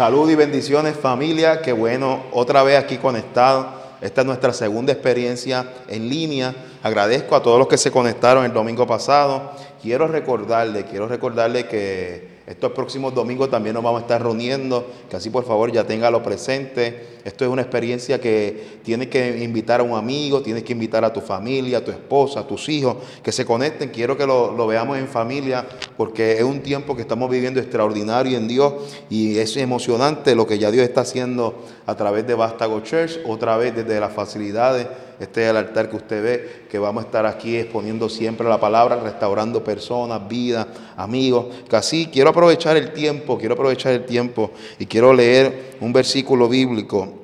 Salud y bendiciones familia, qué bueno, otra vez aquí conectado. Esta es nuestra segunda experiencia en línea. Agradezco a todos los que se conectaron el domingo pasado. Quiero recordarle, quiero recordarle que estos próximos domingos también nos vamos a estar reuniendo, que así por favor ya téngalo presente. Esto es una experiencia que tienes que invitar a un amigo, tienes que invitar a tu familia, a tu esposa, a tus hijos, que se conecten. Quiero que lo, lo veamos en familia, porque es un tiempo que estamos viviendo extraordinario en Dios y es emocionante lo que ya Dios está haciendo a través de Bastago Church, otra vez desde las facilidades este es el altar que usted ve, que vamos a estar aquí exponiendo siempre la palabra, restaurando personas, vidas, amigos. Casi quiero aprovechar el tiempo, quiero aprovechar el tiempo y quiero leer un versículo bíblico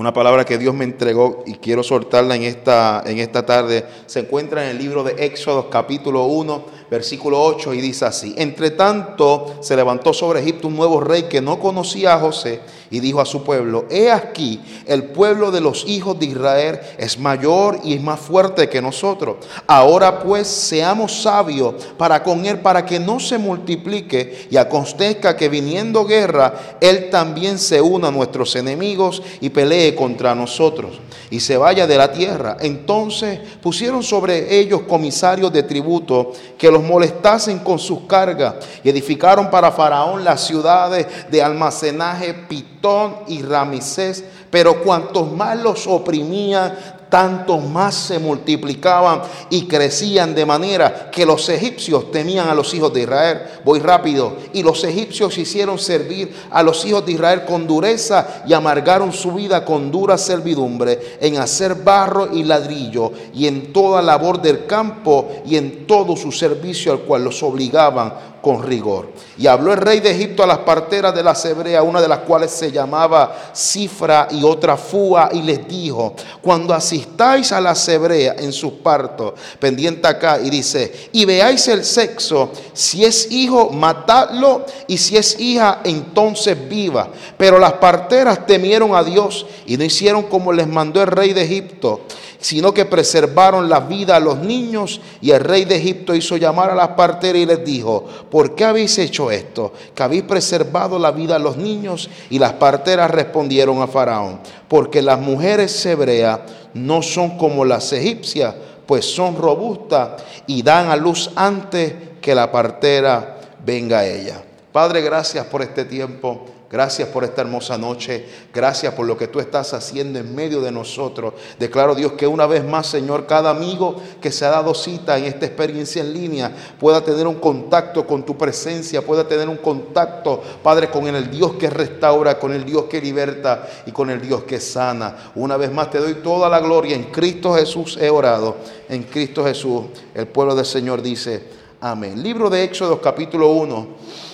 una palabra que Dios me entregó y quiero soltarla en esta, en esta tarde, se encuentra en el libro de Éxodo capítulo 1, versículo 8 y dice así, entre tanto se levantó sobre Egipto un nuevo rey que no conocía a José y dijo a su pueblo, he aquí, el pueblo de los hijos de Israel es mayor y es más fuerte que nosotros. Ahora pues seamos sabios para con él, para que no se multiplique y acontezca que viniendo guerra, él también se una a nuestros enemigos y pelee contra nosotros y se vaya de la tierra. Entonces pusieron sobre ellos comisarios de tributo que los molestasen con sus cargas y edificaron para Faraón las ciudades de almacenaje Pitón y Ramsés. Pero cuantos más los oprimían, tantos más se multiplicaban y crecían de manera que los egipcios temían a los hijos de Israel. Voy rápido. Y los egipcios hicieron servir a los hijos de Israel con dureza y amargaron su vida con dura servidumbre en hacer barro y ladrillo y en toda labor del campo y en todo su servicio al cual los obligaban con rigor. Y habló el rey de Egipto a las parteras de la Hebrea, una de las cuales se llamaba Cifra y otra Fua, y les dijo, cuando asistáis a la Hebrea en sus partos, pendiente acá, y dice, y veáis el sexo, si es hijo, matadlo, y si es hija, entonces viva. Pero las parteras temieron a Dios y no hicieron como les mandó el rey de Egipto sino que preservaron la vida a los niños. Y el rey de Egipto hizo llamar a las parteras y les dijo, ¿por qué habéis hecho esto? Que habéis preservado la vida a los niños. Y las parteras respondieron a Faraón, porque las mujeres hebreas no son como las egipcias, pues son robustas y dan a luz antes que la partera venga a ella. Padre, gracias por este tiempo. Gracias por esta hermosa noche. Gracias por lo que tú estás haciendo en medio de nosotros. Declaro Dios que una vez más, Señor, cada amigo que se ha dado cita en esta experiencia en línea pueda tener un contacto con tu presencia, pueda tener un contacto, Padre, con el Dios que restaura, con el Dios que liberta y con el Dios que sana. Una vez más te doy toda la gloria. En Cristo Jesús he orado. En Cristo Jesús el pueblo del Señor dice, amén. Libro de Éxodo capítulo 1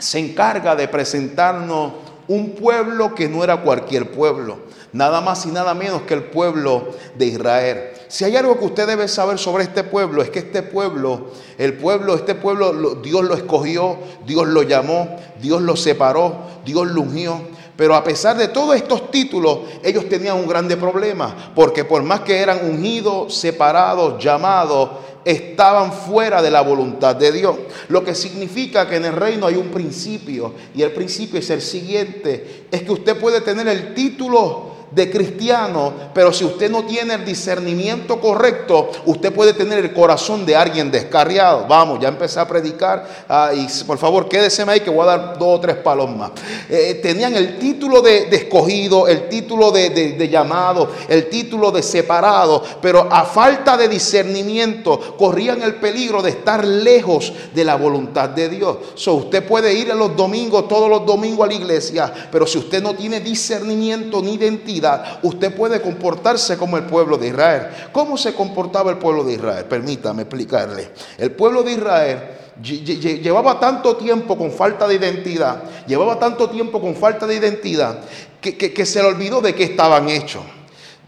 se encarga de presentarnos un pueblo que no era cualquier pueblo, nada más y nada menos que el pueblo de Israel. Si hay algo que usted debe saber sobre este pueblo, es que este pueblo, el pueblo, este pueblo, Dios lo escogió, Dios lo llamó, Dios lo separó, Dios lo ungió. Pero a pesar de todos estos títulos, ellos tenían un grande problema, porque por más que eran ungidos, separados, llamados, estaban fuera de la voluntad de Dios. Lo que significa que en el reino hay un principio y el principio es el siguiente, es que usted puede tener el título de cristiano, pero si usted no tiene el discernimiento correcto, usted puede tener el corazón de alguien descarriado. Vamos, ya empecé a predicar ah, y por favor quédese ahí que voy a dar dos o tres palos más. Eh, tenían el título de, escogido, el título de, llamado, el título de separado, pero a falta de discernimiento corrían el peligro de estar lejos de la voluntad de Dios. So, usted puede ir los domingos, todos los domingos a la iglesia, pero si usted no tiene discernimiento ni identidad, usted puede comportarse como el pueblo de Israel. ¿Cómo se comportaba el pueblo de Israel? Permítame explicarle. El pueblo de Israel llevaba tanto tiempo con falta de identidad, llevaba tanto tiempo con falta de identidad, que, se le olvidó de qué estaban hechos.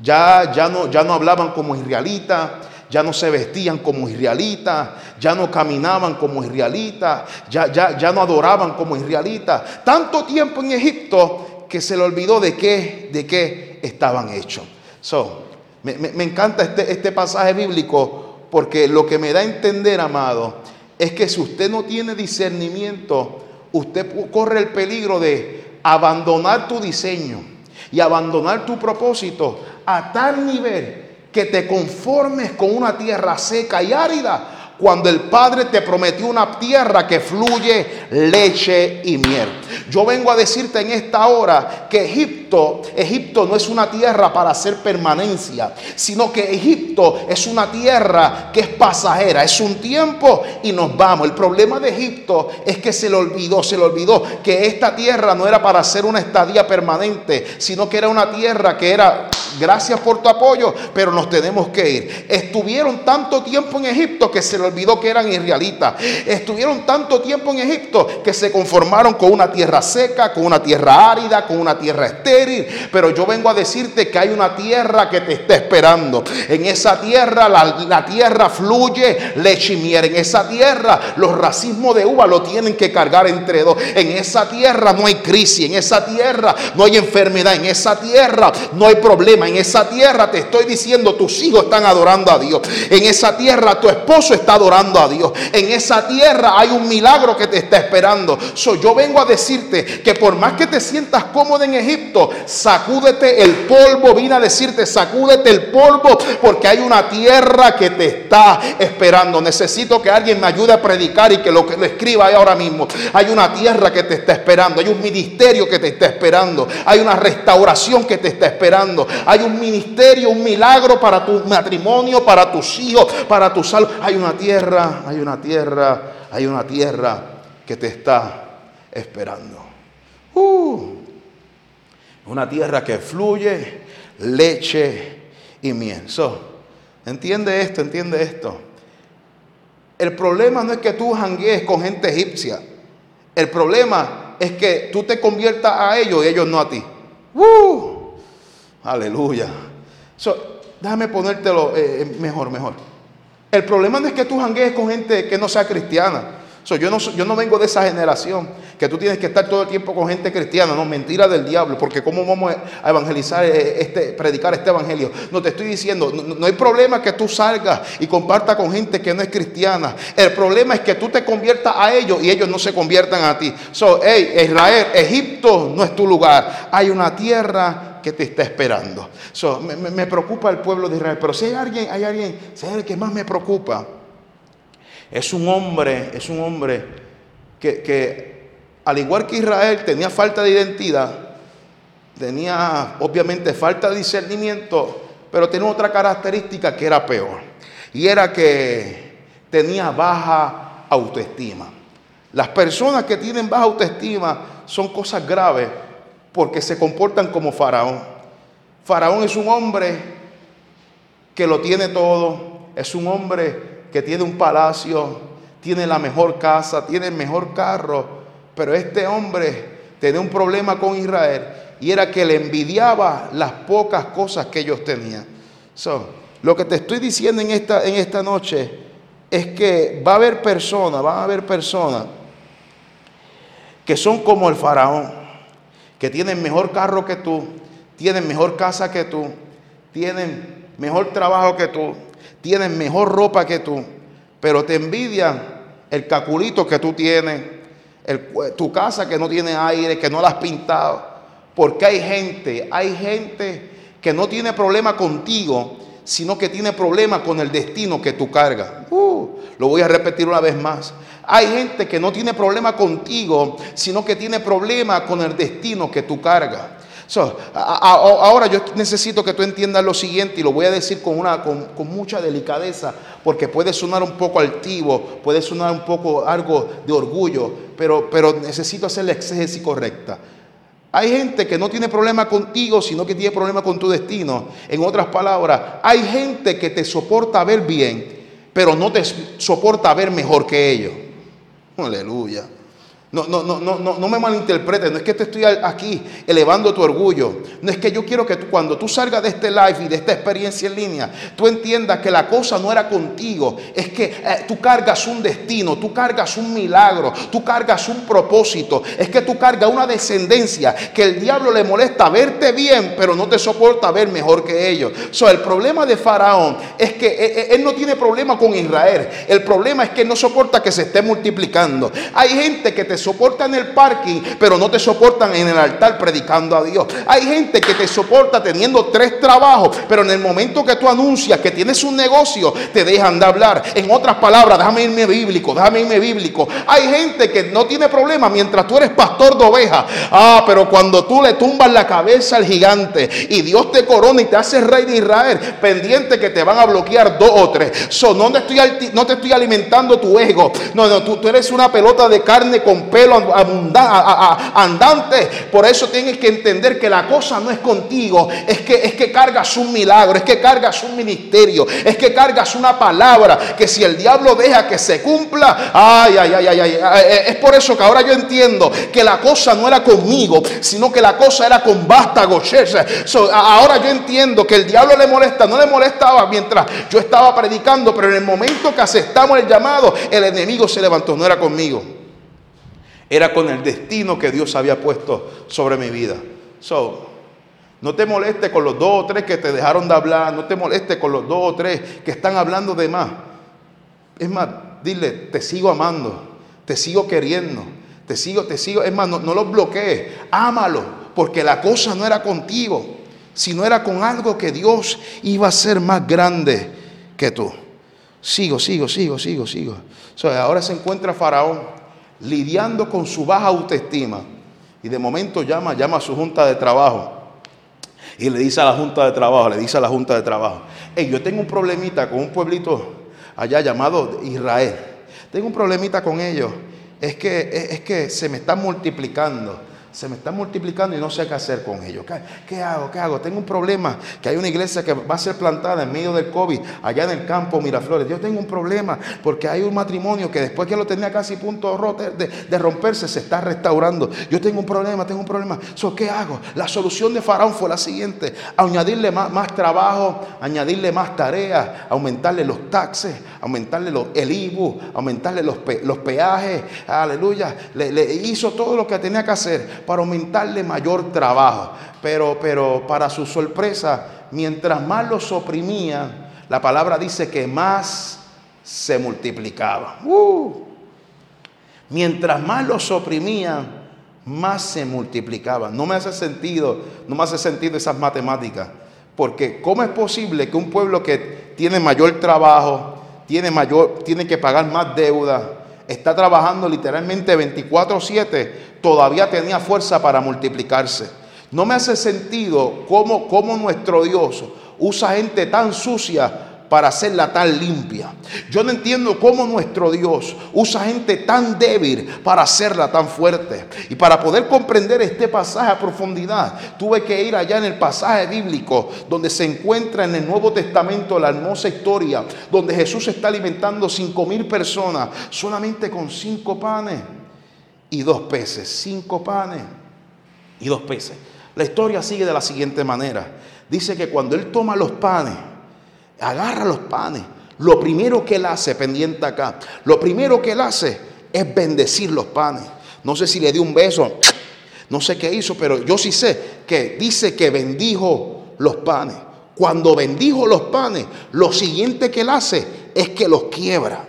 Ya, ya, no, ya no hablaban como israelitas, ya no se vestían como israelitas, ya no caminaban como israelitas, ya, ya, ya no adoraban como israelitas. Tanto tiempo en Egipto que se le olvidó de qué, de qué estaban hechos. So, me, me, encanta este, este pasaje bíblico porque lo que me da a entender, amado, es que si usted no tiene discernimiento, usted corre el peligro de abandonar tu diseño y abandonar tu propósito a tal nivel que te conformes con una tierra seca y árida cuando el Padre te prometió una tierra que fluye leche y miel. Yo vengo a decirte en esta hora que Egipto, Egipto no es una tierra para hacer permanencia, sino que Egipto es una tierra que es pasajera, es un tiempo y nos vamos. El problema de Egipto es que se le olvidó, se le olvidó que esta tierra no era para hacer una estadía permanente, sino que era una tierra que era gracias por tu apoyo, pero nos tenemos que ir. Estuvieron tanto tiempo en Egipto que se le olvidó que eran israelitas. Estuvieron tanto tiempo en Egipto que se conformaron con una tierra seca, con una tierra árida, con una tierra estéril. Pero yo vengo a decirte que hay una tierra que te está esperando. En esa tierra la, tierra fluye leche y. En esa tierra los racismos de uva lo tienen que cargar entre dos. En esa tierra no hay crisis. En esa tierra no hay enfermedad. En esa tierra no hay problema. En esa tierra te estoy diciendo tus hijos están adorando a Dios. En esa tierra tu esposo está adorando a Dios. En esa tierra hay un milagro que te está esperando. So, yo vengo a decirte que por más que te sientas cómodo en Egipto, sacúdete el polvo. Vine a decirte, sacúdete el polvo porque hay una tierra que te está esperando. Necesito que alguien me ayude a predicar y que lo que lo escriba ahora mismo. Hay una tierra que te está esperando. Hay un ministerio que te está esperando. Hay una restauración que te está esperando. Un ministerio, un milagro para tu matrimonio, para tus hijos, para tu salud. Hay una tierra, hay una tierra, hay una tierra que te está esperando. Uh, una tierra que fluye leche y miel. entiende esto, entiende esto. El problema no es que tú janguees con gente egipcia. El problema es que tú te conviertas a ellos y ellos no a ti. Uh, aleluya. déjame ponértelo eh, eh, mejor, mejor. El problema no es que tú janguees con gente que no sea cristiana yo, no, no vengo de esa generación que tú tienes que estar todo el tiempo con gente cristiana, no, mentira del diablo, porque ¿cómo vamos a evangelizar, eh, este, predicar este evangelio? No te estoy diciendo, no, hay problema que tú salgas y compartas con gente que no es cristiana. El problema es que tú te conviertas a ellos y ellos no se conviertan a ti. So, hey, Israel, Egipto no es tu lugar. Hay una tierra que te está esperando. Me, preocupa el pueblo de Israel, pero si hay alguien, hay alguien, si hay alguien que más me preocupa es un hombre, es un hombre que, al igual que Israel tenía falta de identidad, tenía obviamente falta de discernimiento, pero tenía otra característica que era peor. Y era que tenía baja autoestima. Las personas que tienen baja autoestima son cosas graves porque se comportan como Faraón. Faraón es un hombre que lo tiene todo, es un hombre que tiene un palacio, tiene la mejor casa, tiene el mejor carro, pero este hombre tenía un problema con Israel y era que le envidiaba las pocas cosas que ellos tenían. lo que te estoy diciendo en esta, en esta noche es que va a haber personas, van a haber personas que son como el faraón, que tienen mejor carro que tú, tienen mejor casa que tú, tienen mejor trabajo que tú, tienen mejor ropa que tú, pero te envidian el caculito que tú tienes, tu casa que no tiene aire, que no la has pintado. Porque hay gente, hay gente que no tiene problema contigo, sino que tiene problema con el destino que tú cargas. Uh, lo voy a repetir una vez más. Hay gente que no tiene problema contigo, sino que tiene problema con el destino que tú cargas ahora yo necesito que tú entiendas lo siguiente y lo voy a decir con, una, con, mucha delicadeza porque puede sonar un poco altivo, puede sonar un poco algo de orgullo, pero, pero necesito hacer la exégesis correcta. Hay gente que no tiene problema contigo, sino que tiene problema con tu destino. En otras palabras, hay gente que te soporta ver bien, pero no te soporta ver mejor que ellos. Aleluya. No, no, no, no, no, no me malinterpretes, no es que te estoy aquí elevando tu orgullo, no es que yo quiero que cuando tú salgas de este live y de esta experiencia en línea, tú entiendas que la cosa no era contigo, es que eh, tú cargas un destino, tú cargas un milagro, tú cargas un propósito, es que tú cargas una descendencia que el diablo le molesta verte bien, pero no te soporta ver mejor que ellos. So, el problema de Faraón es que él, eh, eh, él no tiene problema con Israel, el problema es que no soporta que se esté multiplicando. Hay gente que te soportan el parking, pero no te soportan en el altar predicando a Dios. Hay gente que te soporta teniendo tres trabajos, pero en el momento que tú anuncias que tienes un negocio, te dejan de hablar. En otras palabras, déjame irme bíblico, déjame irme bíblico. Hay gente que no tiene problema mientras tú eres pastor de ovejas. Ah, pero cuando tú le tumbas la cabeza al gigante y Dios te corona y te hace rey de Israel, pendiente que te van a bloquear dos o tres. So, no, te estoy, no te estoy alimentando tu ego. No, no, tú eres una pelota de carne con pelo andante. Por eso tienes que entender que la cosa no es contigo, es que, es que cargas un milagro, es que cargas un ministerio, es que cargas una palabra que si el diablo deja que se cumpla, ay, ay, ay, ay, ay, es por eso que ahora yo entiendo que la cosa no era conmigo, sino que la cosa era con Basta So, ahora yo entiendo que el diablo le molesta, no le molestaba mientras yo estaba predicando, pero en el momento que aceptamos el llamado, el enemigo se levantó, no era conmigo. Era con el destino que Dios había puesto sobre mi vida. So, no te moleste con los dos o tres que te dejaron de hablar. No te moleste con los dos o tres que están hablando de más. Es más, dile, te sigo amando, te sigo queriendo, te sigo, te sigo. Es más, no, no los bloquees, ámalo, porque la cosa no era contigo, sino era con algo que Dios iba a ser más grande que tú. Sigo, sigo, sigo, sigo, sigo. ahora se encuentra Faraón lidiando con su baja autoestima. Y de momento llama, llama a su junta de trabajo. Y le dice a la junta de trabajo, le dice a la junta de trabajo, yo tengo un problemita con un pueblito allá llamado Israel. Tengo un problemita con ellos. Es que, es que se me están multiplicando se me están multiplicando y no sé qué hacer con ellos. ¿Qué, hago? ¿Qué hago? Tengo un problema, que hay una iglesia que va a ser plantada en medio del COVID, allá en el campo Miraflores. Yo tengo un problema porque hay un matrimonio que después que lo tenía casi punto de, de romperse, se está restaurando. Yo tengo un problema, tengo un problema. ¿Qué hago? La solución de Faraón fue la siguiente, añadirle más, trabajo, añadirle más tareas, aumentarle los taxes, aumentarle los, el IBU, aumentarle los peajes, aleluya. le hizo todo lo que tenía que hacer para aumentarle mayor trabajo. Pero, pero para su sorpresa, mientras más los oprimían, la palabra dice que más se multiplicaba. Uh. Mientras más los oprimían, más se multiplicaban. No me hace sentido, no me hace sentido esas matemáticas. Porque ¿cómo es posible que un pueblo que tiene mayor trabajo, tiene mayor, tiene que pagar más deuda, está trabajando literalmente 24/7, todavía tenía fuerza para multiplicarse. No me hace sentido cómo, cómo nuestro Dios usa gente tan sucia para hacerla tan limpia. Yo no entiendo cómo nuestro Dios usa gente tan débil para hacerla tan fuerte. Y para poder comprender este pasaje a profundidad, tuve que ir allá en el pasaje bíblico donde se encuentra en el Nuevo Testamento la hermosa historia, donde Jesús está alimentando cinco mil personas solamente con cinco panes y dos peces. Cinco panes y dos peces. La historia sigue de la siguiente manera. Dice que cuando Él toma los panes, agarra los panes. Lo primero que él hace, pendiente acá, lo primero que él hace es bendecir los panes. No sé si le dio un beso, no sé qué hizo, pero yo sí sé que dice que bendijo los panes. Cuando bendijo los panes, lo siguiente que él hace es que los quiebra.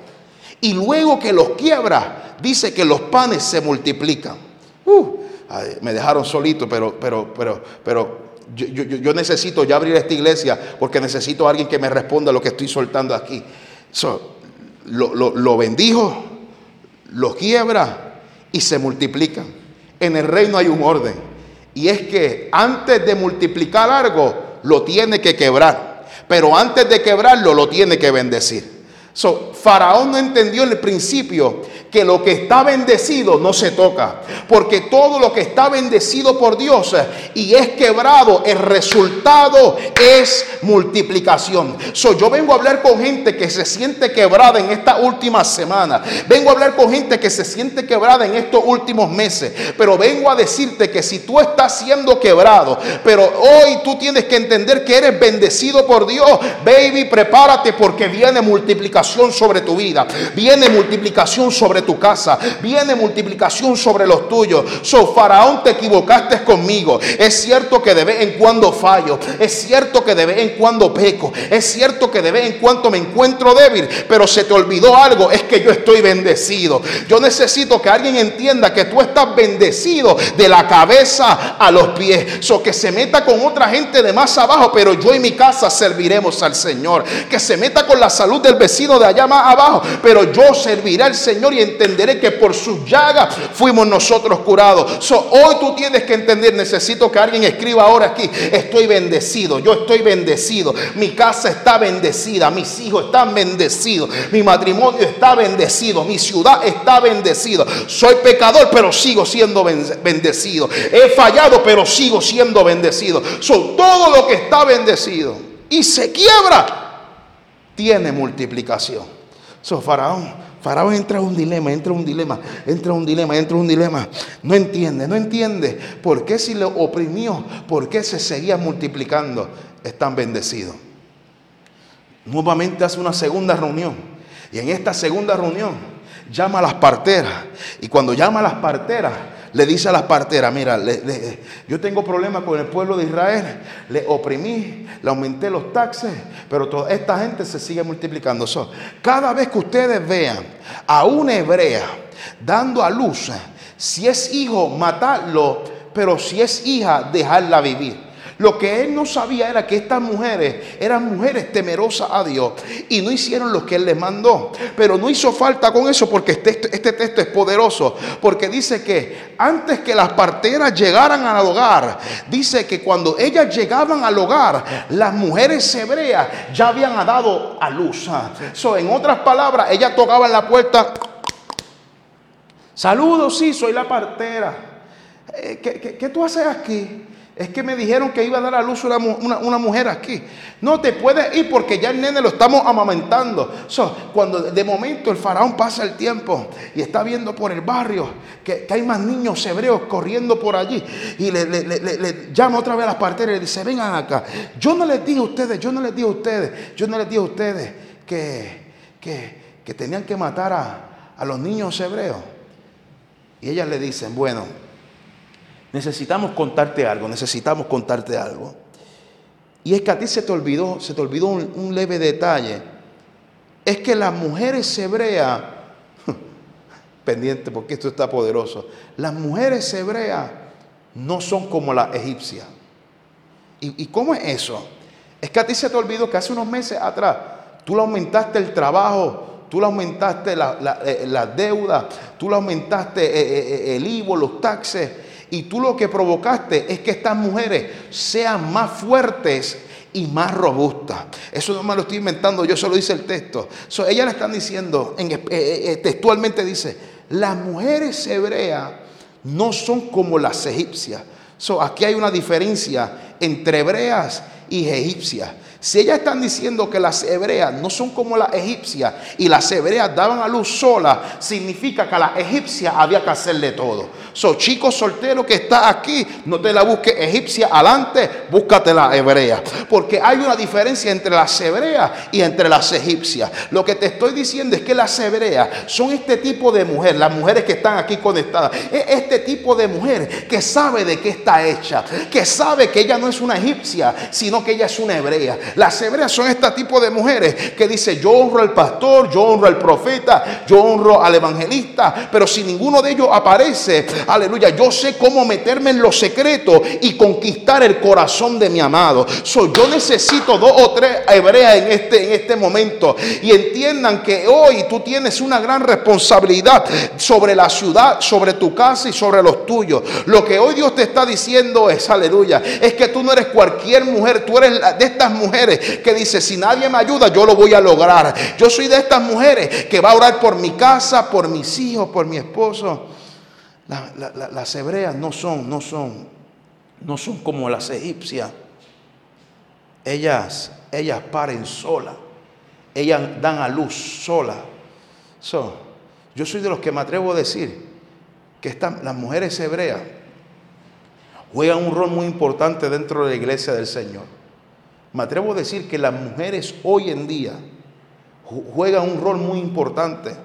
Y luego que los quiebra, dice que los panes se multiplican. Uh, me dejaron solito, pero, pero, pero, pero yo, necesito ya abrir esta iglesia porque necesito a alguien que me responda lo que estoy soltando aquí. lo, lo bendijo, lo quiebra y se multiplican. En el reino hay un orden. Y es que antes de multiplicar algo, lo tiene que quebrar. Pero antes de quebrarlo, lo tiene que bendecir. Faraón no entendió en el principio que lo que está bendecido no se toca, porque todo lo que está bendecido por Dios y es quebrado, el resultado es multiplicación. So, yo vengo a hablar con gente que se siente quebrada en esta última semana. Vengo a hablar con gente que se siente quebrada en estos últimos meses. Pero vengo a decirte que si tú estás siendo quebrado, pero hoy tú tienes que entender que eres bendecido por Dios, baby, prepárate porque viene multiplicación sobre tu vida. Viene multiplicación sobre tu casa, viene multiplicación sobre los tuyos. So, Faraón, te equivocaste conmigo. Es cierto que de vez en cuando fallo, es cierto que de vez en cuando peco, es cierto que de vez en cuando me encuentro débil, pero se te olvidó algo, es que yo estoy bendecido. Yo necesito que alguien entienda que tú estás bendecido de la cabeza a los pies. So, que se meta con otra gente de más abajo, pero yo y mi casa serviremos al Señor. Que se meta con la salud del vecino de allá más abajo, pero yo serviré al Señor y entenderé que por sus llagas fuimos nosotros curados. hoy tú tienes que entender, necesito que alguien escriba ahora aquí, estoy bendecido, yo estoy bendecido, mi casa está bendecida, mis hijos están bendecidos, mi matrimonio está bendecido, mi ciudad está bendecida. Soy pecador, pero sigo siendo bendecido. He fallado, pero sigo siendo bendecido. Son todo lo que está bendecido y se quiebra tiene multiplicación. So, Faraón, Faraón entra en un dilema, entra en un dilema, entra en un dilema, entra en un dilema. No entiende, no entiende por qué si le oprimió, por qué se seguía multiplicando. Están bendecidos. Nuevamente hace una segunda reunión. Y en esta segunda reunión llama a las parteras. Y cuando llama a las parteras, le dice a las parteras, mira, yo tengo problemas con el pueblo de Israel, le oprimí, le aumenté los taxes, pero toda esta gente se sigue multiplicando. cada vez que ustedes vean a una hebrea dando a luz, si es hijo, matarlo, pero si es hija, dejarla vivir. Lo que él no sabía era que estas mujeres eran mujeres temerosas a Dios y no hicieron lo que él les mandó. Pero no hizo falta con eso porque este, este texto es poderoso. Porque dice que antes que las parteras llegaran al hogar, dice que cuando ellas llegaban al hogar, las mujeres hebreas ya habían dado a luz. So, en otras palabras, ellas tocaban la puerta. Saludos, sí, soy la partera. Eh, ¿Qué, qué tú haces aquí? Es que me dijeron que iba a dar a luz una, una, mujer aquí. No te puedes ir porque ya el nene lo estamos amamentando. cuando de momento el faraón pasa el tiempo y está viendo por el barrio que, hay más niños hebreos corriendo por allí y le, llama otra vez a las parteras y le dice: Vengan acá. Yo no les dije a ustedes, yo no les dije a ustedes, yo no les dije a ustedes que, que, tenían que matar a, a los niños hebreos. Y ellas le dicen: Bueno necesitamos contarte algo, necesitamos contarte algo. Y es que a ti se te olvidó, se te olvidó un, leve detalle. Es que las mujeres hebreas, pendiente porque esto está poderoso, las mujeres hebreas no son como las egipcias. ¿Y, cómo es eso? Es que a ti se te olvidó que hace unos meses atrás tú le aumentaste el trabajo, tú le aumentaste la, eh, deuda, tú le aumentaste eh, eh, el IVO, los taxes y tú lo que provocaste es que estas mujeres sean más fuertes y más robustas. Eso no me lo estoy inventando, yo solo dice el texto. So, ellas le están diciendo, en, eh, eh, eh, textualmente dice, las mujeres hebreas no son como las egipcias. So, aquí hay una diferencia entre hebreas y egipcias. Si ellas están diciendo que las hebreas no son como las egipcias y las hebreas daban a luz sola, significa que a las egipcias había que hacerle todo. So, chico soltero que está aquí, no te la busques egipcia adelante, búscate la hebrea. Porque hay una diferencia entre las hebreas y entre las egipcias. Lo que te estoy diciendo es que las hebreas son este tipo de mujer, las mujeres que están aquí conectadas, es este tipo de mujer que sabe de qué está hecha, que sabe que ella no es una egipcia, sino que ella es una hebrea. Las hebreas son este tipo de mujeres que dice, yo honro al pastor, yo honro al profeta, yo honro al evangelista, pero si ninguno de ellos aparece, aleluya, yo sé cómo meterme en los secretos y conquistar el corazón de mi amado. yo necesito dos o tres hebreas en este, en este momento y entiendan que hoy tú tienes una gran responsabilidad sobre la ciudad, sobre tu casa y sobre los tuyos. Lo que hoy Dios te está diciendo es, aleluya, es que tú no eres cualquier mujer, tú eres de estas mujeres que dice, si nadie me ayuda, yo lo voy a lograr. Yo soy de estas mujeres que va a orar por mi casa, por mis hijos, por mi esposo. las hebreas no son, no son, no son como las egipcias. Ellas, ellas paren sola. Ellas dan a luz sola. yo soy de los que me atrevo a decir que están, las mujeres hebreas juegan un rol muy importante dentro de la iglesia del Señor. Me atrevo a decir que las mujeres hoy en día juegan un rol muy importante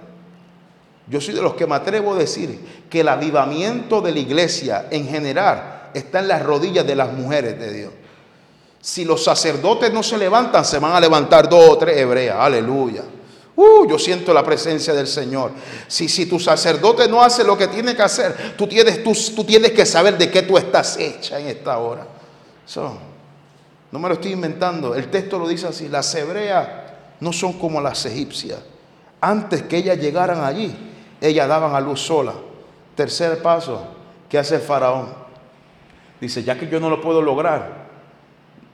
Yo soy de los que me atrevo a decir que el avivamiento de la iglesia en general está en las rodillas de las mujeres de Dios. Si los sacerdotes no se levantan, se van a levantar dos o tres hebreas. Aleluya. Uh, yo siento la presencia del Señor. Si, si tu sacerdote no hace lo que tiene que hacer, tú tienes, tú, tú tienes que saber de qué tú estás hecha en esta hora. No me lo estoy inventando. El texto lo dice así. Las hebreas no son como las egipcias. Antes que ellas llegaran allí, ellas daban a luz sola. Tercer paso, ¿qué hace el faraón? Dice, ya que yo no lo puedo lograr,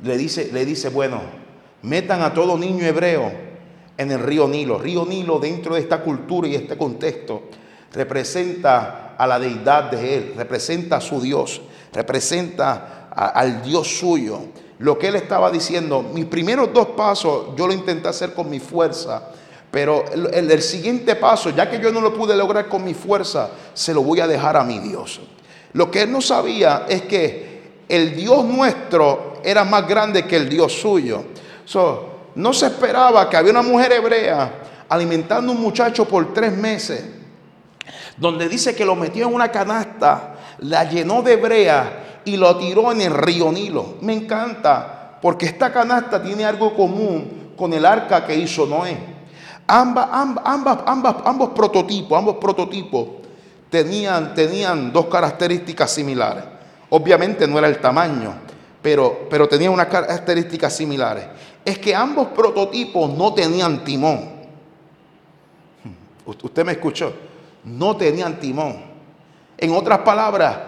le dice, le dice, bueno, metan a todo niño hebreo en el río Nilo. Río Nilo dentro de esta cultura y este contexto representa a la deidad de él, representa a su Dios, representa al Dios suyo. Lo que él estaba diciendo, mis primeros dos pasos yo lo intenté hacer con mi fuerza, pero el, siguiente paso, ya que yo no lo pude lograr con mi fuerza, se lo voy a dejar a mi Dios. Lo que él no sabía es que el Dios nuestro era más grande que el Dios suyo. no se esperaba que había una mujer hebrea alimentando a un muchacho por tres meses, donde dice que lo metió en una canasta, la llenó de brea y lo tiró en el río Nilo. Me encanta, porque esta canasta tiene algo común con el arca que hizo Noé. Ambos prototipos, ambos prototipos tenían, tenían dos características similares. Obviamente no era el tamaño, pero, pero tenían unas características similares. Es que ambos prototipos no tenían timón. Usted me escuchó. No tenían timón. En otras palabras,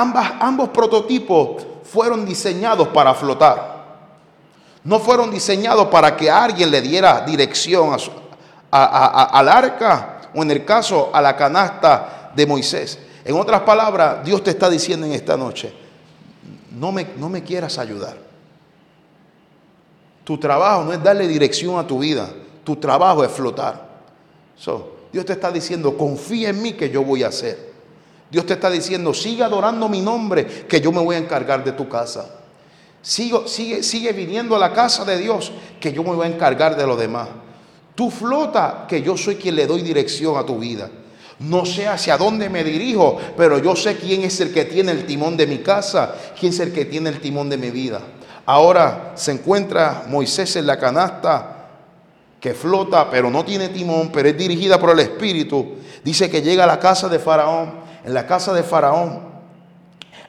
ambas, ambos prototipos fueron diseñados para flotar. No fueron diseñados para que alguien le diera dirección al arca o en el caso a la canasta de Moisés. En otras palabras, Dios te está diciendo en esta noche, no me, no me quieras ayudar. Tu trabajo no es darle dirección a tu vida, tu trabajo es flotar. Dios te está diciendo, confía en mí que yo voy a hacer. Dios te está diciendo, sigue adorando mi nombre, que yo me voy a encargar de tu casa. Sigo, sigue, sigue viniendo a la casa de Dios, que yo me voy a encargar de lo demás. Tú flota, que yo soy quien le doy dirección a tu vida. No sé hacia dónde me dirijo, pero yo sé quién es el que tiene el timón de mi casa, quién es el que tiene el timón de mi vida. Ahora se encuentra Moisés en la canasta que flota, pero no tiene timón, pero es dirigida por el Espíritu. Dice que llega a la casa de Faraón. En la casa de Faraón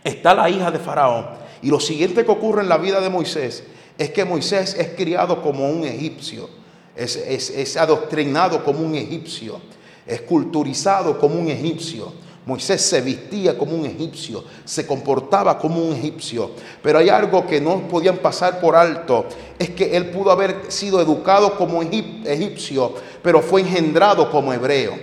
está la hija de Faraón. Y lo siguiente que ocurre en la vida de Moisés es que Moisés es criado como un egipcio, es, adoctrinado como un egipcio es culturizado como un egipcio. Moisés se vestía como un egipcio, se comportaba como un egipcio. Pero hay algo que no podían pasar por alto, es que él pudo haber sido educado como egipcio, pero fue engendrado como hebreo.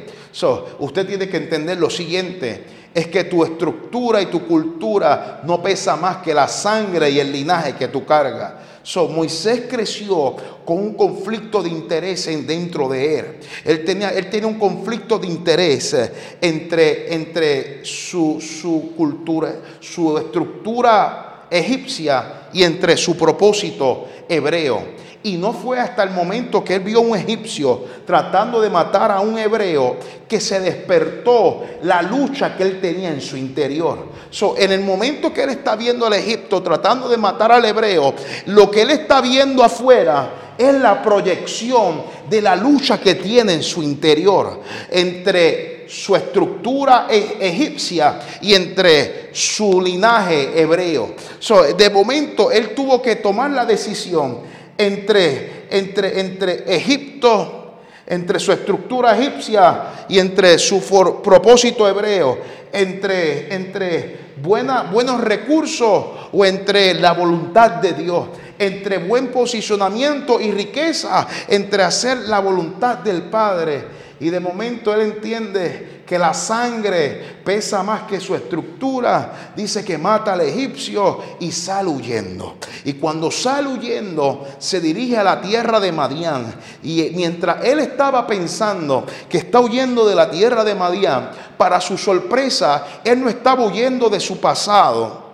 Usted tiene que entender lo siguiente, es que tu estructura y tu cultura no pesa más que la sangre y el linaje que tú cargas. So, Moisés creció con un conflicto de interés dentro de él. Él tenía, él un conflicto de interés entre, entre su, su cultura, su estructura egipcia y entre su propósito hebreo. Y no fue hasta el momento que él vio a un egipcio tratando de matar a un hebreo que se despertó la lucha que él tenía en su interior. So, en el momento que él está viendo al Egipto tratando de matar al hebreo, lo que él está viendo afuera es la proyección de la lucha que tiene en su interior entre su estructura e-, egipcia y entre su linaje hebreo. So, de momento él tuvo que tomar la decisión entre, entre, entre Egipto, entre su estructura egipcia y entre su propósito hebreo, entre, entre buenos recursos o entre la voluntad de Dios, entre buen posicionamiento y riqueza, entre hacer la voluntad del Padre. Y de momento él entiende que la sangre pesa más que su estructura. Dice que mata al egipcio y sale huyendo. Y cuando sale huyendo, se dirige a la tierra de Madián. Y mientras él estaba pensando que está huyendo de la tierra de Madián, para su sorpresa, él no estaba huyendo de su pasado.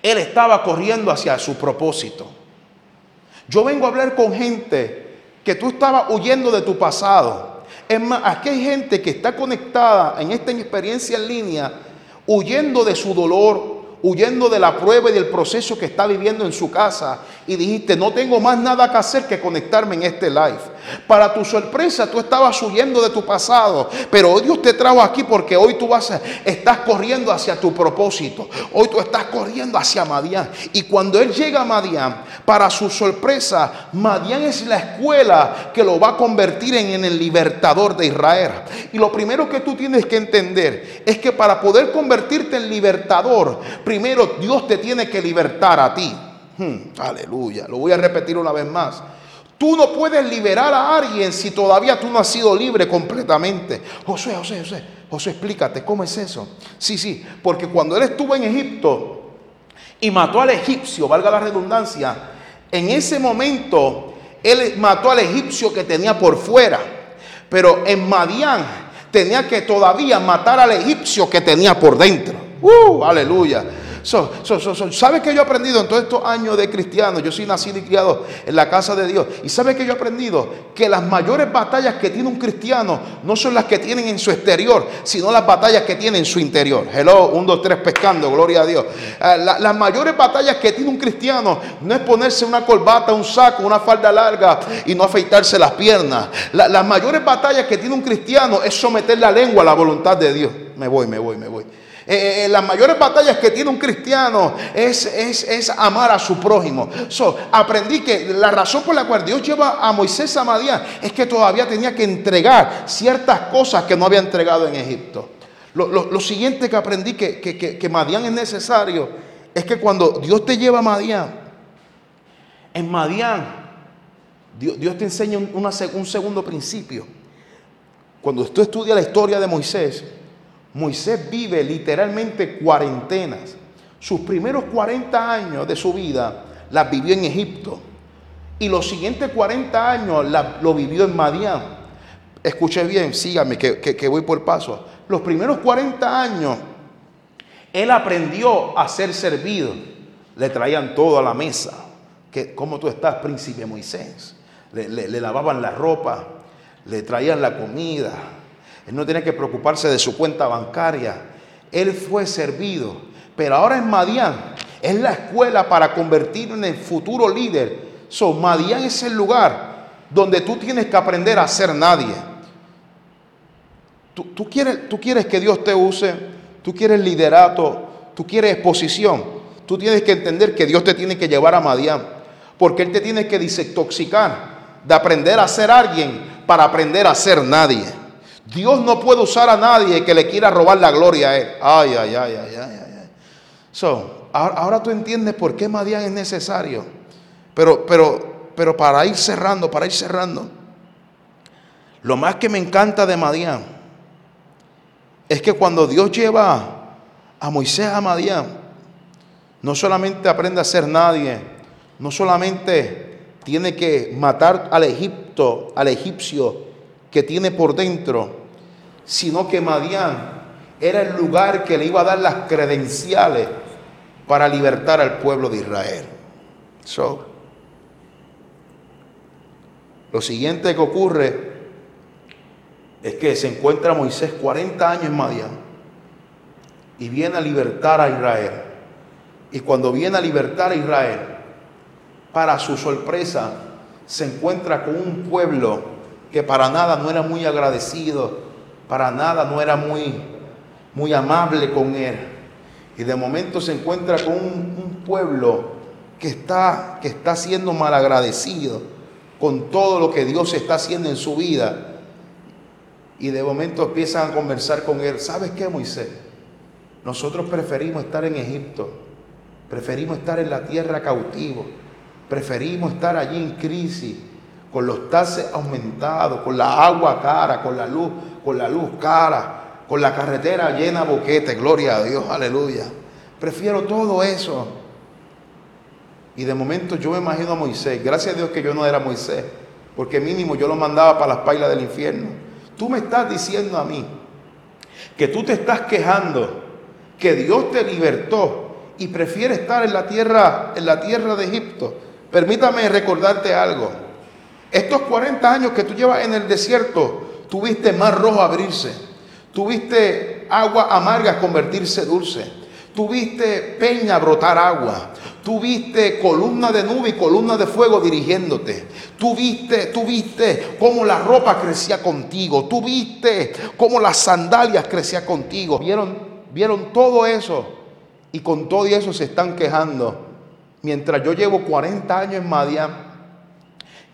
Él estaba corriendo hacia su propósito. Yo vengo a hablar con gente que tú estabas huyendo de tu pasado Es más, aquí hay gente que está conectada en esta experiencia en línea, huyendo de su dolor, huyendo de la prueba y del proceso que está viviendo en su casa y dijiste, no tengo más nada que hacer que conectarme en este live. Para tu sorpresa, tú estabas huyendo de tu pasado, pero hoy Dios te trajo aquí porque hoy tú vas a, estás corriendo hacia tu propósito. Hoy tú estás corriendo hacia Madián. Y cuando Él llega a Madián, para su sorpresa, Madián es la escuela que lo va a convertir en, en el libertador de Israel. Y lo primero que tú tienes que entender es que para poder convertirte en libertador, primero Dios te tiene que libertar a ti. Hmm, aleluya. Lo voy a repetir una vez más. Tú no puedes liberar a alguien si todavía tú no has sido libre completamente. José, José, José, José, explícate, ¿cómo es eso? Sí, sí, porque cuando él estuvo en Egipto y mató al egipcio, valga la redundancia, en ese momento él mató al egipcio que tenía por fuera. Pero en Madián tenía que todavía matar al egipcio que tenía por dentro. ¡Uh! Aleluya. So, ¿Sabe que yo he aprendido en todos estos años de cristiano? Yo soy nacido y criado en la casa de Dios. ¿Y sabe que yo he aprendido? Que las mayores batallas que tiene un cristiano no son las que tienen en su exterior, sino las batallas que tiene en su interior. Hello, un, dos, tres, pescando, gloria a Dios. Eh, las mayores batallas que tiene un cristiano no es ponerse una corbata, un saco, una falda larga y no afeitarse las piernas. las mayores batallas que tiene un cristiano es someter la lengua a la voluntad de Dios. Me voy, me voy, me voy. Eh, eh, las mayores batallas que tiene un cristiano es, es, amar a su prójimo. So, aprendí que la razón por la cual Dios lleva a Moisés a Madián es que todavía tenía que entregar ciertas cosas que no había entregado en Egipto. Lo, siguiente que aprendí que, que, que, Madián es necesario es que cuando Dios te lleva a Madián, en Madián, Dios, te enseña un, un segundo principio. Cuando tú estudias la historia de Moisés, Moisés vive literalmente cuarentenas. Sus primeros 40 años de su vida las vivió en Egipto. Y los siguientes 40 años lo vivió en Madián. Escuche bien, sígame, que, voy por paso. Los primeros 40 años, él aprendió a ser servido. Le traían todo a la mesa. Que, ¿Cómo tú estás, príncipe Moisés? Le, le lavaban la ropa, le traían la comida, él no tenía que preocuparse de su cuenta bancaria. Él fue servido. Pero ahora en Madián es la escuela para convertirlo en el futuro líder. So, Madián es el lugar donde tú tienes que aprender a ser nadie. Tú, quieres, tú quieres que Dios te use, tú quieres liderato, tú quieres exposición. Tú tienes que entender que Dios te tiene que llevar a Madián. Porque Él te tiene que desintoxicar de aprender a ser alguien para aprender a ser nadie. Dios no puede usar a nadie que le quiera robar la gloria a él. Ay, ay, ay, ay, ay, ay. So, ahora, tú entiendes por qué Madián es necesario. Pero, pero, pero para ir cerrando, para ir cerrando. Lo más que me encanta de Madián es que cuando Dios lleva a Moisés a Madián, no solamente aprende a ser nadie, no solamente tiene que matar al Egipto, al egipcio que tiene por dentro, sino que Madián era el lugar que le iba a dar las credenciales para libertar al pueblo de Israel. So, lo siguiente que ocurre es que se encuentra Moisés 40 años en Madián y viene a libertar a Israel. Y cuando viene a libertar a Israel, para su sorpresa, se encuentra con un pueblo que para nada no era muy agradecido, para nada no era muy, muy amable con él. Y de momento se encuentra con un, pueblo que está, que está siendo malagradecido con todo lo que Dios está haciendo en su vida. Y de momento empiezan a conversar con él. ¿Sabes qué, Moisés? Nosotros preferimos estar en Egipto. Preferimos estar en la tierra cautivo. Preferimos estar allí en crisis con los taxes aumentados, con la agua cara, con la luz, con la luz cara, con la carretera llena de boquete, gloria a Dios, aleluya. Prefiero todo eso. Y de momento yo me imagino a Moisés, gracias a Dios que yo no era Moisés, porque mínimo yo lo mandaba para las pailas del infierno. Tú me estás diciendo a mí que tú te estás quejando que Dios te libertó y prefiere estar en la tierra en la tierra de Egipto. Permítame recordarte algo. Estos 40 años que tú llevas en el desierto, Tuviste mar rojo abrirse. Tuviste agua amarga convertirse dulce. Tuviste peña brotar agua. Tuviste columna de nube y columna de fuego dirigiéndote. Tuviste, tuviste cómo la ropa crecía contigo. Tuviste cómo las sandalias crecían contigo. ¿Vieron, vieron todo eso. Y con todo eso se están quejando. Mientras yo llevo 40 años en Madián.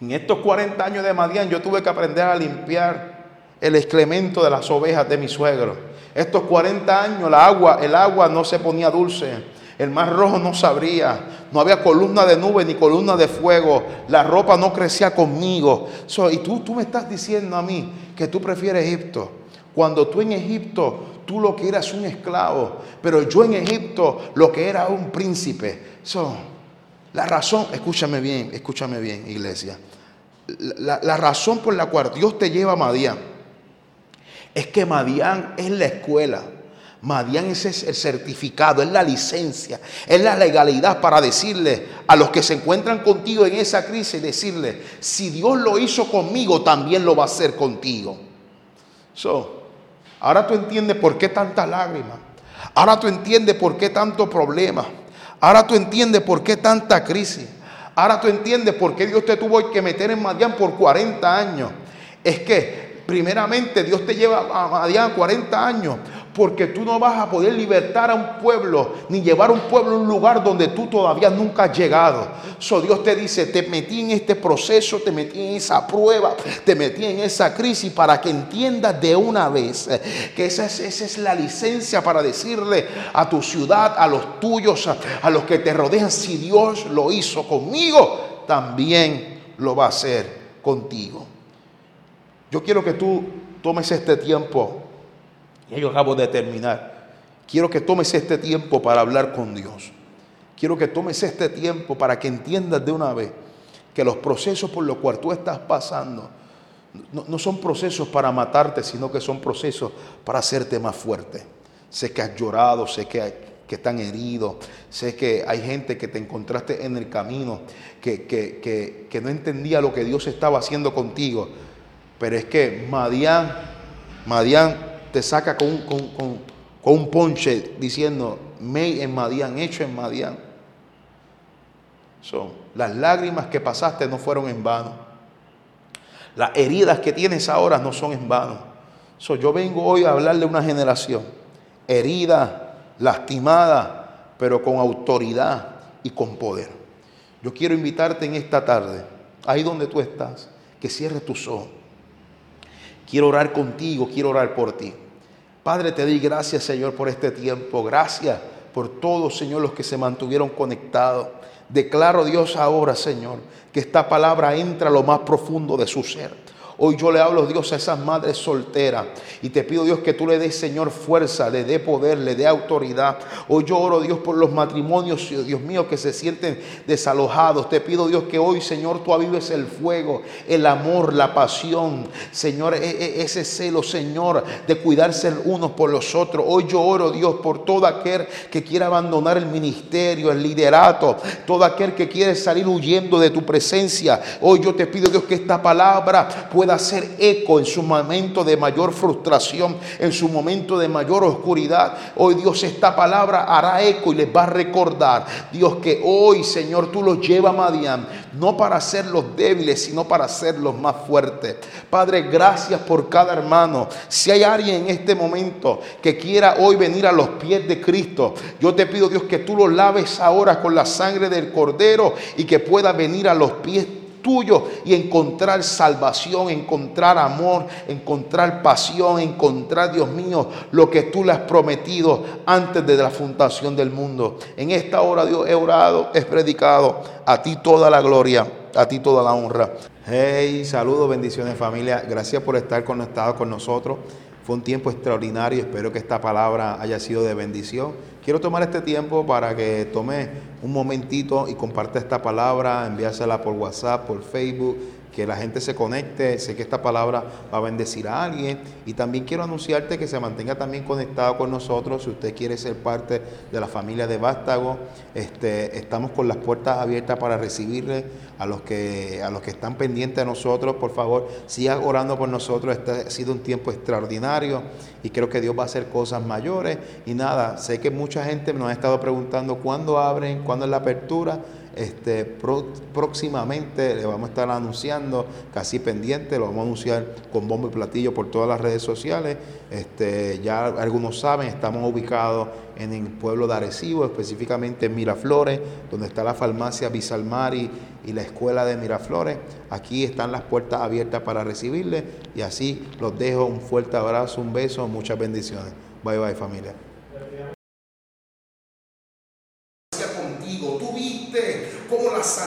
En estos 40 años de Madián yo tuve que aprender a limpiar el excremento de las ovejas de mi suegro. Estos 40 años la agua, el agua no se ponía dulce. El mar rojo no sabría. No había columna de nube ni columna de fuego. La ropa no crecía conmigo. y tú, tú me estás diciendo a mí que tú prefieres Egipto. Cuando tú en Egipto, tú lo que eras un esclavo. Pero yo en Egipto lo que era un príncipe. So, la razón, escúchame bien, escúchame bien, iglesia. La, razón por la cual Dios te lleva a Madián es que Madián es la escuela Madián es el certificado, es la licencia, es la legalidad para decirle a los que se encuentran contigo en esa crisis, decirle, si Dios lo hizo conmigo, también lo va a hacer contigo. So, ahora tú entiendes por qué tanta lágrima. Ahora tú entiendes por qué tanto problema. Ahora tú entiendes por qué tanta crisis. Ahora tú entiendes por qué Dios te tuvo que meter en Madián por 40 años. Es que primeramente Dios te lleva a Madián 40 años porque tú no vas a poder libertar a un pueblo ni llevar a un pueblo a un lugar donde tú todavía nunca has llegado. So Dios te dice, te metí en este proceso, te metí en esa prueba, te metí en esa crisis para que entiendas de una vez que esa es, esa es la licencia para decirle a tu ciudad, a los tuyos, a los que te rodean, si Dios lo hizo conmigo, también lo va a hacer contigo. Yo quiero que tú tomes este tiempo y yo acabo de terminar. Quiero que tomes este tiempo para hablar con Dios. Quiero que tomes este tiempo para que entiendas de una vez que los procesos por los cuales tú estás pasando no, son procesos para matarte, sino que son procesos para hacerte más fuerte. Sé que has llorado, sé que, que están heridos, sé que hay gente que te encontraste en el camino, que, que, no entendía lo que Dios estaba haciendo contigo. Pero es que Madián, Madián te saca con, un ponche diciendo, me en Madián, hecho en Madián. Son las lágrimas que pasaste no fueron en vano. Las heridas que tienes ahora no son en vano. yo vengo hoy a hablarle a una generación herida, lastimada, pero con autoridad y con poder. Yo quiero invitarte en esta tarde, ahí donde tú estás, que cierres tus ojos. Quiero orar contigo, quiero orar por ti. Padre, te doy gracias, Señor, por este tiempo. Gracias por todos, Señor, los que se mantuvieron conectados. Declaro, Dios, ahora, Señor, que esta palabra entra a lo más profundo de su ser Hoy yo le hablo, Dios, a esas madres solteras. Y te pido, Dios, que tú le des, Señor, fuerza, le dé poder, le dé autoridad. Hoy yo oro, Dios, por los matrimonios, Dios mío, que se sienten desalojados. Te pido, Dios, que hoy, Señor, tú avives el fuego, el amor, la pasión. Señor, e, e, ese celo, Señor, de cuidarse unos por los otros. Hoy yo oro, Dios, por todo aquel que quiera abandonar el ministerio, el liderato, todo aquel que quiere salir huyendo de tu presencia. Hoy yo te pido, Dios, que esta palabra pueda hacer eco en su momento de mayor frustración, en su momento de mayor oscuridad. Hoy Dios esta palabra hará eco y les va a recordar, Dios, que hoy, Señor, tú los llevas a Madián, no para hacerlos débiles, sino para hacerlos más fuertes. Padre, gracias por cada hermano. Si hay alguien en este momento que quiera hoy venir a los pies de Cristo, yo te pido, Dios, que tú los laves ahora con la sangre del Cordero y que pueda venir a los pies y encontrar salvación, encontrar amor, encontrar pasión, encontrar, Dios mío, lo que tú le has prometido antes de la fundación del mundo. En esta hora, Dios, he orado, he predicado. A ti toda la gloria, a ti toda la honra. Hey, saludos, bendiciones familia. Gracias por estar conectado con nosotros. Fue un tiempo extraordinario. Espero que esta palabra haya sido de bendición. Quiero tomar este tiempo para que tome un momentito y comparte esta palabra, enviársela por WhatsApp, por Facebook, que la gente se conecte. Sé que esta palabra va a bendecir a alguien. Y también quiero anunciarte que se mantenga también conectado con nosotros. Si usted quiere ser parte de la familia de Vástago, este, estamos con las puertas abiertas para recibirle a los que, a los que están pendientes de nosotros. Por favor, siga orando por nosotros. Este ha sido un tiempo extraordinario y creo que Dios va a hacer cosas mayores. Y nada, sé que mucha gente nos ha estado preguntando cuándo abren, cuándo es la apertura. Este, próximamente le vamos a estar anunciando, casi pendiente, lo vamos a anunciar con bombo y platillo por todas las redes sociales. Este, ya algunos saben, estamos ubicados en el pueblo de Arecibo, específicamente en Miraflores, donde está la farmacia Bisalmari y la escuela de Miraflores. Aquí están las puertas abiertas para recibirle y así los dejo un fuerte abrazo, un beso, muchas bendiciones. Bye bye familia. Contigo.